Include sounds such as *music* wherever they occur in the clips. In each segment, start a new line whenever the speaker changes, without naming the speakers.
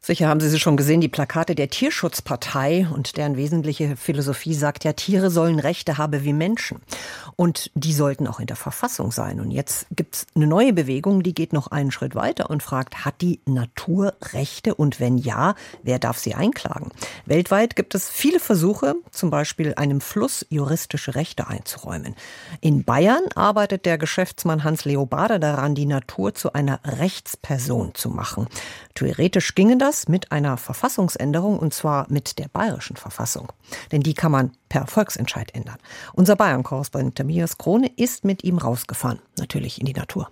Sicher haben Sie sie schon gesehen, die Plakate der Tierschutzpartei und deren wesentliche Philosophie sagt ja, Tiere sollen Rechte haben wie Menschen. Und die sollten auch in der Verfassung sein. Und jetzt gibt's eine neue Bewegung, die geht noch einen Schritt weiter und fragt, hat die Natur Rechte? Und wenn ja, wer darf sie einklagen? Weltweit gibt es viele Versuche, zum Beispiel einem Fluss juristische Rechte einzuräumen. In Bayern arbeitet der Geschäftsmann Hans Leobarder daran, die Natur zu einer Rechtsperson zu machen. Theoretisch ginge das das mit einer Verfassungsänderung und zwar mit der bayerischen Verfassung. Denn die kann man per Volksentscheid ändern. Unser Bayern-Korrespondent Tamias Krone ist mit ihm rausgefahren, natürlich in die Natur.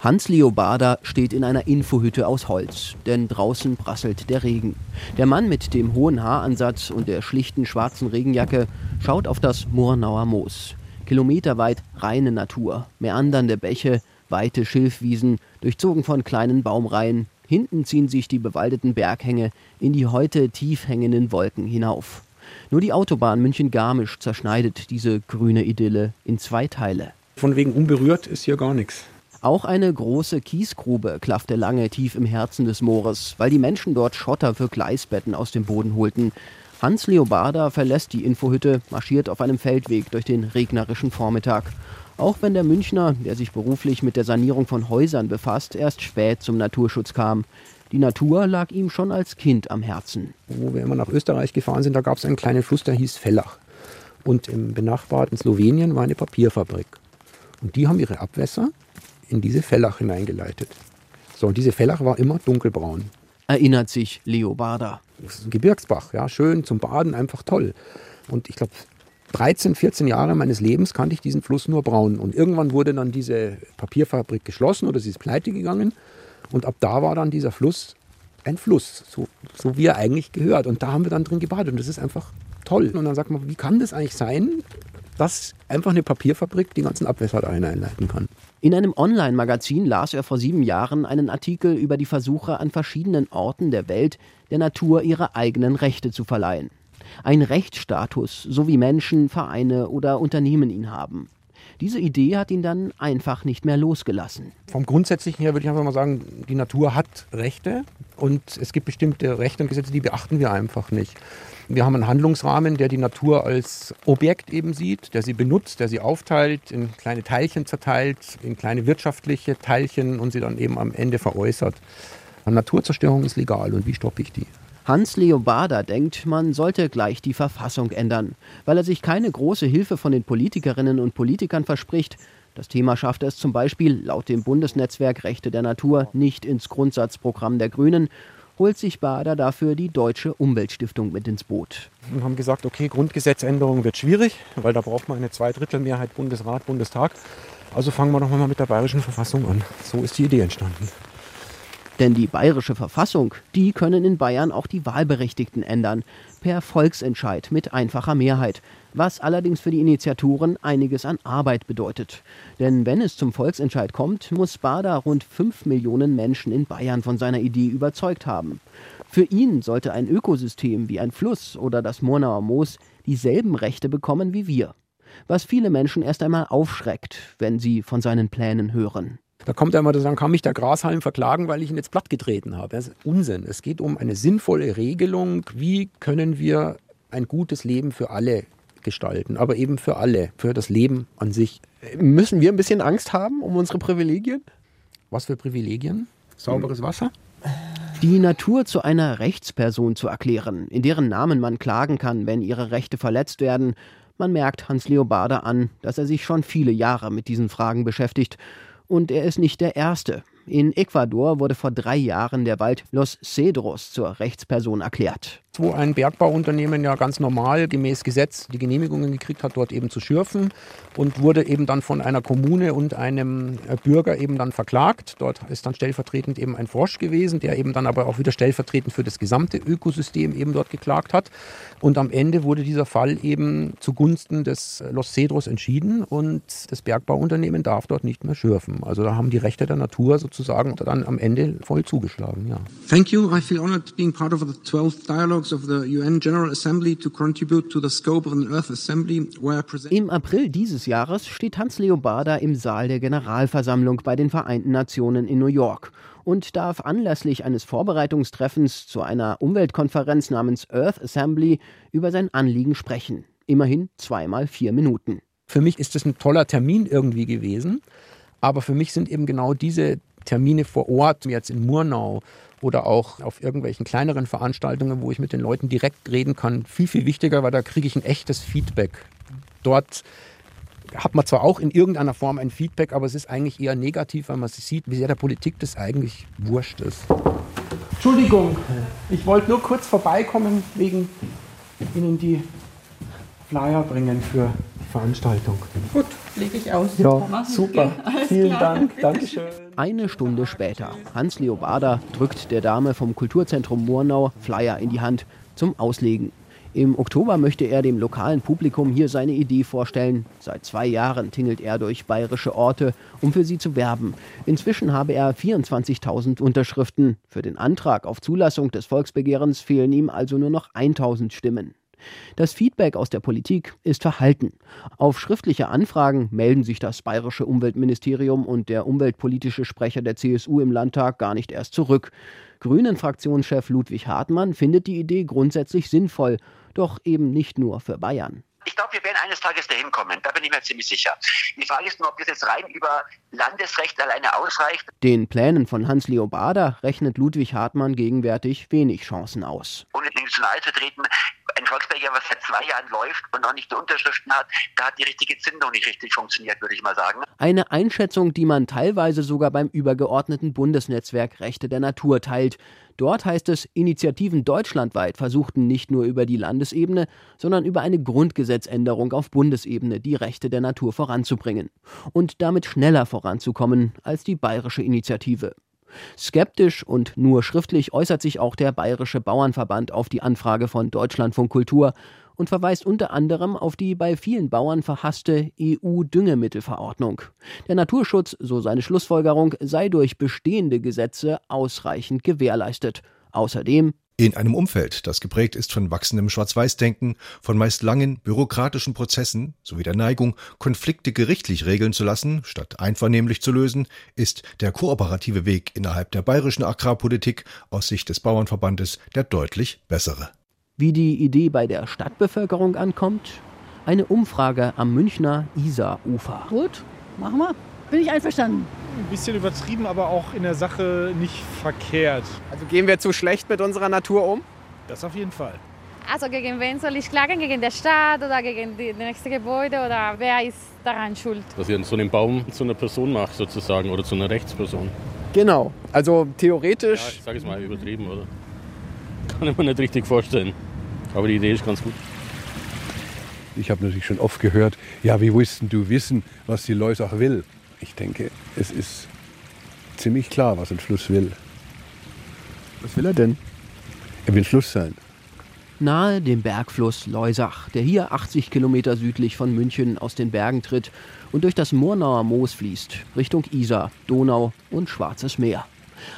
Hans Leobarder steht in einer Infohütte aus Holz, denn draußen prasselt der Regen. Der Mann mit dem hohen Haaransatz und der schlichten schwarzen Regenjacke schaut auf das Murnauer Moos. Kilometerweit reine Natur, meandernde Bäche, weite Schilfwiesen, durchzogen von kleinen Baumreihen, Hinten ziehen sich die bewaldeten Berghänge in die heute tief hängenden Wolken hinauf. Nur die Autobahn München-Garmisch zerschneidet diese grüne Idylle in zwei Teile.
Von wegen unberührt ist hier gar nichts.
Auch eine große Kiesgrube klaffte lange tief im Herzen des Moores, weil die Menschen dort Schotter für Gleisbetten aus dem Boden holten. Hans Leobarda verlässt die Infohütte, marschiert auf einem Feldweg durch den regnerischen Vormittag. Auch wenn der Münchner, der sich beruflich mit der Sanierung von Häusern befasst, erst spät zum Naturschutz kam. Die Natur lag ihm schon als Kind am Herzen.
Wo wir immer nach Österreich gefahren sind, da gab es einen kleinen Fluss, der hieß Fellach. Und im benachbarten Slowenien war eine Papierfabrik. Und die haben ihre Abwässer in diese Fellach hineingeleitet. So, und diese Fellach war immer dunkelbraun.
Erinnert sich Leo Bader.
Das ist ein Gebirgsbach, ja, schön zum Baden, einfach toll. Und ich glaube, 13, 14 Jahre meines Lebens kannte ich diesen Fluss nur braun. Und irgendwann wurde dann diese Papierfabrik geschlossen oder sie ist pleite gegangen. Und ab da war dann dieser Fluss ein Fluss, so, so wie er eigentlich gehört. Und da haben wir dann drin gebadet. Und das ist einfach toll. Und dann sagt man, wie kann das eigentlich sein, dass einfach eine Papierfabrik die ganzen Abwässer da hineinleiten kann?
In einem Online-Magazin las er vor sieben Jahren einen Artikel über die Versuche an verschiedenen Orten der Welt, der Natur ihre eigenen Rechte zu verleihen ein Rechtsstatus, so wie Menschen, Vereine oder Unternehmen ihn haben. Diese Idee hat ihn dann einfach nicht mehr losgelassen.
Vom Grundsätzlichen her würde ich einfach mal sagen, die Natur hat Rechte und es gibt bestimmte Rechte und Gesetze, die beachten wir einfach nicht. Wir haben einen Handlungsrahmen, der die Natur als Objekt eben sieht, der sie benutzt, der sie aufteilt, in kleine Teilchen zerteilt, in kleine wirtschaftliche Teilchen und sie dann eben am Ende veräußert. Naturzerstörung ist legal und wie stoppe ich die?
Hans Leobarda denkt, man sollte gleich die Verfassung ändern, weil er sich keine große Hilfe von den Politikerinnen und Politikern verspricht. Das Thema schafft es zum Beispiel laut dem Bundesnetzwerk Rechte der Natur nicht ins Grundsatzprogramm der Grünen, holt sich Bader dafür die Deutsche Umweltstiftung mit ins Boot.
Wir haben gesagt, okay, Grundgesetzänderung wird schwierig, weil da braucht man eine Zweidrittelmehrheit Bundesrat, Bundestag. Also fangen wir doch mal mit der bayerischen Verfassung an. So ist die Idee entstanden.
Denn die bayerische Verfassung, die können in Bayern auch die Wahlberechtigten ändern, per Volksentscheid mit einfacher Mehrheit, was allerdings für die Initiatoren einiges an Arbeit bedeutet. Denn wenn es zum Volksentscheid kommt, muss Bader rund 5 Millionen Menschen in Bayern von seiner Idee überzeugt haben. Für ihn sollte ein Ökosystem wie ein Fluss oder das Murnauer Moos dieselben Rechte bekommen wie wir. Was viele Menschen erst einmal aufschreckt, wenn sie von seinen Plänen hören.
Da kommt einmal, dann kann mich der Grashalm verklagen, weil ich ihn jetzt platt getreten habe. Das ist Unsinn. Es geht um eine sinnvolle Regelung. Wie können wir ein gutes Leben für alle gestalten, aber eben für alle, für das Leben an sich.
Müssen wir ein bisschen Angst haben um unsere Privilegien?
Was für Privilegien? Sauberes Wasser?
Die Natur zu einer Rechtsperson zu erklären, in deren Namen man klagen kann, wenn ihre Rechte verletzt werden. Man merkt Hans Leobarder an, dass er sich schon viele Jahre mit diesen Fragen beschäftigt und er ist nicht der Erste. In Ecuador wurde vor drei Jahren der Wald Los Cedros zur Rechtsperson erklärt
wo ein Bergbauunternehmen ja ganz normal gemäß Gesetz die Genehmigungen gekriegt hat, dort eben zu schürfen und wurde eben dann von einer Kommune und einem äh, Bürger eben dann verklagt. Dort ist dann stellvertretend eben ein Frosch gewesen, der eben dann aber auch wieder stellvertretend für das gesamte Ökosystem eben dort geklagt hat. Und am Ende wurde dieser Fall eben zugunsten des Los Cedros entschieden und das Bergbauunternehmen darf dort nicht mehr schürfen. Also da haben die Rechte der Natur sozusagen sozusagen dann am Ende voll zugeschlagen. Ja.
Thank you. I feel honored being part of the 12th dialogues of the UN General Assembly to contribute to the scope of an Earth Assembly, where I present
Im April dieses Jahres steht Hans Leobarda im Saal der Generalversammlung bei den Vereinten Nationen in New York und darf anlässlich eines Vorbereitungstreffens zu einer Umweltkonferenz namens Earth Assembly über sein Anliegen sprechen. Immerhin zweimal vier Minuten.
Für mich ist das ein toller Termin irgendwie gewesen, aber für mich sind eben genau diese Termine vor Ort, jetzt in Murnau oder auch auf irgendwelchen kleineren Veranstaltungen, wo ich mit den Leuten direkt reden kann, viel, viel wichtiger, weil da kriege ich ein echtes Feedback. Dort hat man zwar auch in irgendeiner Form ein Feedback, aber es ist eigentlich eher negativ, weil man sieht, wie sehr der Politik das eigentlich wurscht ist. Entschuldigung, ich wollte nur kurz vorbeikommen, wegen Ihnen die Flyer bringen für die Veranstaltung.
Gut, lege ich aus.
Ja, super. Vielen
klar.
Dank. *laughs* Dankeschön.
Eine Stunde später. Hans Leobarda drückt der Dame vom Kulturzentrum Murnau Flyer in die Hand zum Auslegen. Im Oktober möchte er dem lokalen Publikum hier seine Idee vorstellen. Seit zwei Jahren tingelt er durch bayerische Orte, um für sie zu werben. Inzwischen habe er 24.000 Unterschriften. Für den Antrag auf Zulassung des Volksbegehrens fehlen ihm also nur noch 1.000 Stimmen. Das Feedback aus der Politik ist verhalten. Auf schriftliche Anfragen melden sich das bayerische Umweltministerium und der umweltpolitische Sprecher der CSU im Landtag gar nicht erst zurück. Grünen-Fraktionschef Ludwig Hartmann findet die Idee grundsätzlich sinnvoll, doch eben nicht nur für Bayern.
Ich glaube, wir werden eines Tages dahin kommen. Da bin ich mir ziemlich sicher. Die Frage ist nur, ob das jetzt rein über Landesrecht alleine ausreicht.
Den Plänen von Hans Leobarda rechnet Ludwig Hartmann gegenwärtig wenig Chancen aus.
Ohne zu nahe zu treten, ein Volksbegehren, was seit zwei Jahren läuft und noch nicht die Unterschriften hat, da hat die richtige Zündung nicht richtig funktioniert, würde ich mal sagen.
Eine Einschätzung, die man teilweise sogar beim übergeordneten Bundesnetzwerk Rechte der Natur teilt. Dort heißt es, Initiativen deutschlandweit versuchten nicht nur über die Landesebene, sondern über eine Grundgesetzänderung auf Bundesebene die Rechte der Natur voranzubringen und damit schneller voranzukommen als die bayerische Initiative. Skeptisch und nur schriftlich äußert sich auch der Bayerische Bauernverband auf die Anfrage von Deutschlandfunk Kultur und verweist unter anderem auf die bei vielen Bauern verhasste EU-Düngemittelverordnung. Der Naturschutz, so seine Schlussfolgerung, sei durch bestehende Gesetze ausreichend gewährleistet. Außerdem
In einem Umfeld, das geprägt ist von wachsendem Schwarz-Weiß-Denken, von meist langen bürokratischen Prozessen sowie der Neigung, Konflikte gerichtlich regeln zu lassen, statt einvernehmlich zu lösen, ist der kooperative Weg innerhalb der bayerischen Agrarpolitik aus Sicht des Bauernverbandes der deutlich bessere.
Wie die Idee bei der Stadtbevölkerung ankommt? Eine Umfrage am Münchner Isar-Ufer.
Gut, machen wir. Bin ich einverstanden.
Ein bisschen übertrieben, aber auch in der Sache nicht verkehrt.
Also gehen wir zu schlecht mit unserer Natur um?
Das auf jeden Fall.
Also gegen wen soll ich klagen? Gegen die Stadt oder gegen die nächste Gebäude oder wer ist daran schuld?
Dass ihr so einen Baum zu einer Person macht sozusagen oder zu einer Rechtsperson.
Genau. Also
Ja,
theoretisch.
ich sage es mal übertrieben, oder? Kann ich mir nicht richtig vorstellen. Aber die Idee ist ganz gut.
Ich habe natürlich schon oft gehört, ja, wie willst denn du wissen, was die Leusach will? Ich denke, es ist ziemlich klar, was ein Fluss will.
Was will er denn?
Er will Fluss sein.
Nahe dem Bergfluss Leusach, der hier 80 Kilometer südlich von München aus den Bergen tritt und durch das Murnauer Moos fließt, Richtung Isar, Donau und Schwarzes Meer.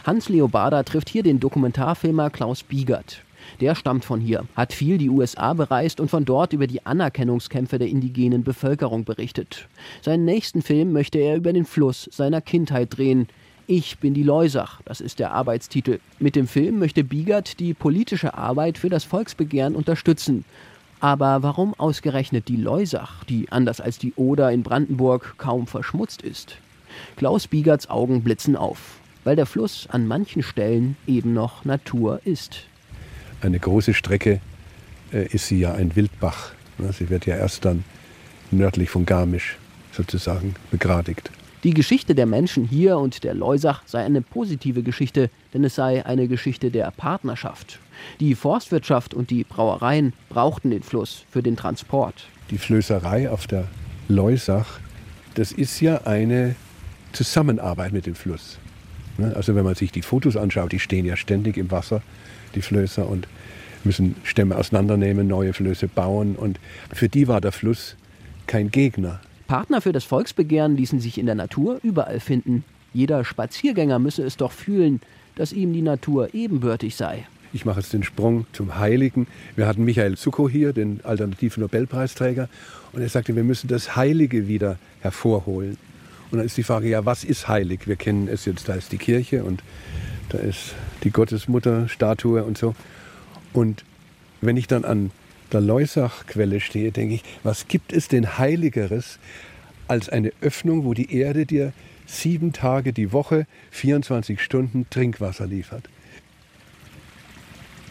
Hans Leobarda trifft hier den Dokumentarfilmer Klaus Biegert. Der stammt von hier, hat viel die USA bereist und von dort über die Anerkennungskämpfe der indigenen Bevölkerung berichtet. Seinen nächsten Film möchte er über den Fluss seiner Kindheit drehen. Ich bin die Leusach, das ist der Arbeitstitel. Mit dem Film möchte Biegert die politische Arbeit für das Volksbegehren unterstützen. Aber warum ausgerechnet die Leusach, die anders als die Oder in Brandenburg kaum verschmutzt ist? Klaus Biegerts Augen blitzen auf, weil der Fluss an manchen Stellen eben noch Natur ist.
Eine große Strecke äh, ist sie ja ein Wildbach. Ne? Sie wird ja erst dann nördlich von Garmisch sozusagen begradigt.
Die Geschichte der Menschen hier und der Leusach sei eine positive Geschichte, denn es sei eine Geschichte der Partnerschaft. Die Forstwirtschaft und die Brauereien brauchten den Fluss für den Transport.
Die Flößerei auf der Leusach, das ist ja eine Zusammenarbeit mit dem Fluss. Ne? Also wenn man sich die Fotos anschaut, die stehen ja ständig im Wasser, die Flößer, und müssen Stämme auseinandernehmen, neue Flöße bauen. Und für die war der Fluss kein Gegner.
Partner für das Volksbegehren ließen sich in der Natur überall finden. Jeder Spaziergänger müsse es doch fühlen, dass ihm die Natur ebenbürtig sei.
Ich mache jetzt den Sprung zum Heiligen. Wir hatten Michael Zuckow hier, den alternativen Nobelpreisträger, und er sagte, wir müssen das Heilige wieder hervorholen. Und dann ist die Frage, ja, was ist heilig? Wir kennen es jetzt, da ist die Kirche und da ist die Gottesmutter-Statue und so. Und wenn ich dann an der Leusach-Quelle stehe, denke ich, was gibt es denn Heiligeres als eine Öffnung, wo die Erde dir sieben Tage die Woche, 24 Stunden Trinkwasser liefert?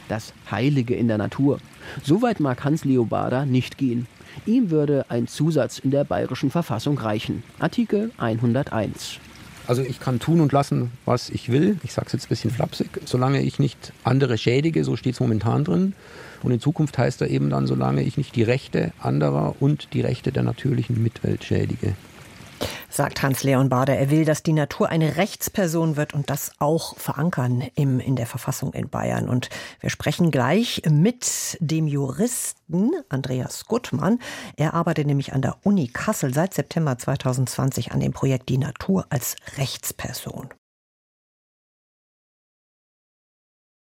Das Heilige in der Natur. So weit mag Hans Leobarder nicht gehen. Ihm würde ein Zusatz in der bayerischen Verfassung reichen. Artikel 101.
Also ich kann tun und lassen, was ich will. Ich sage es jetzt ein bisschen flapsig. Solange ich nicht andere schädige, so steht es momentan drin. Und in Zukunft heißt er eben dann, solange ich nicht die Rechte anderer und die Rechte der natürlichen Mitwelt schädige
sagt Hans-Leon Bader. Er will, dass die Natur eine Rechtsperson wird und das auch verankern im, in der Verfassung in Bayern. Und wir sprechen gleich mit dem Juristen Andreas Guttmann. Er arbeitet nämlich an der Uni Kassel seit September 2020 an dem Projekt Die Natur als Rechtsperson.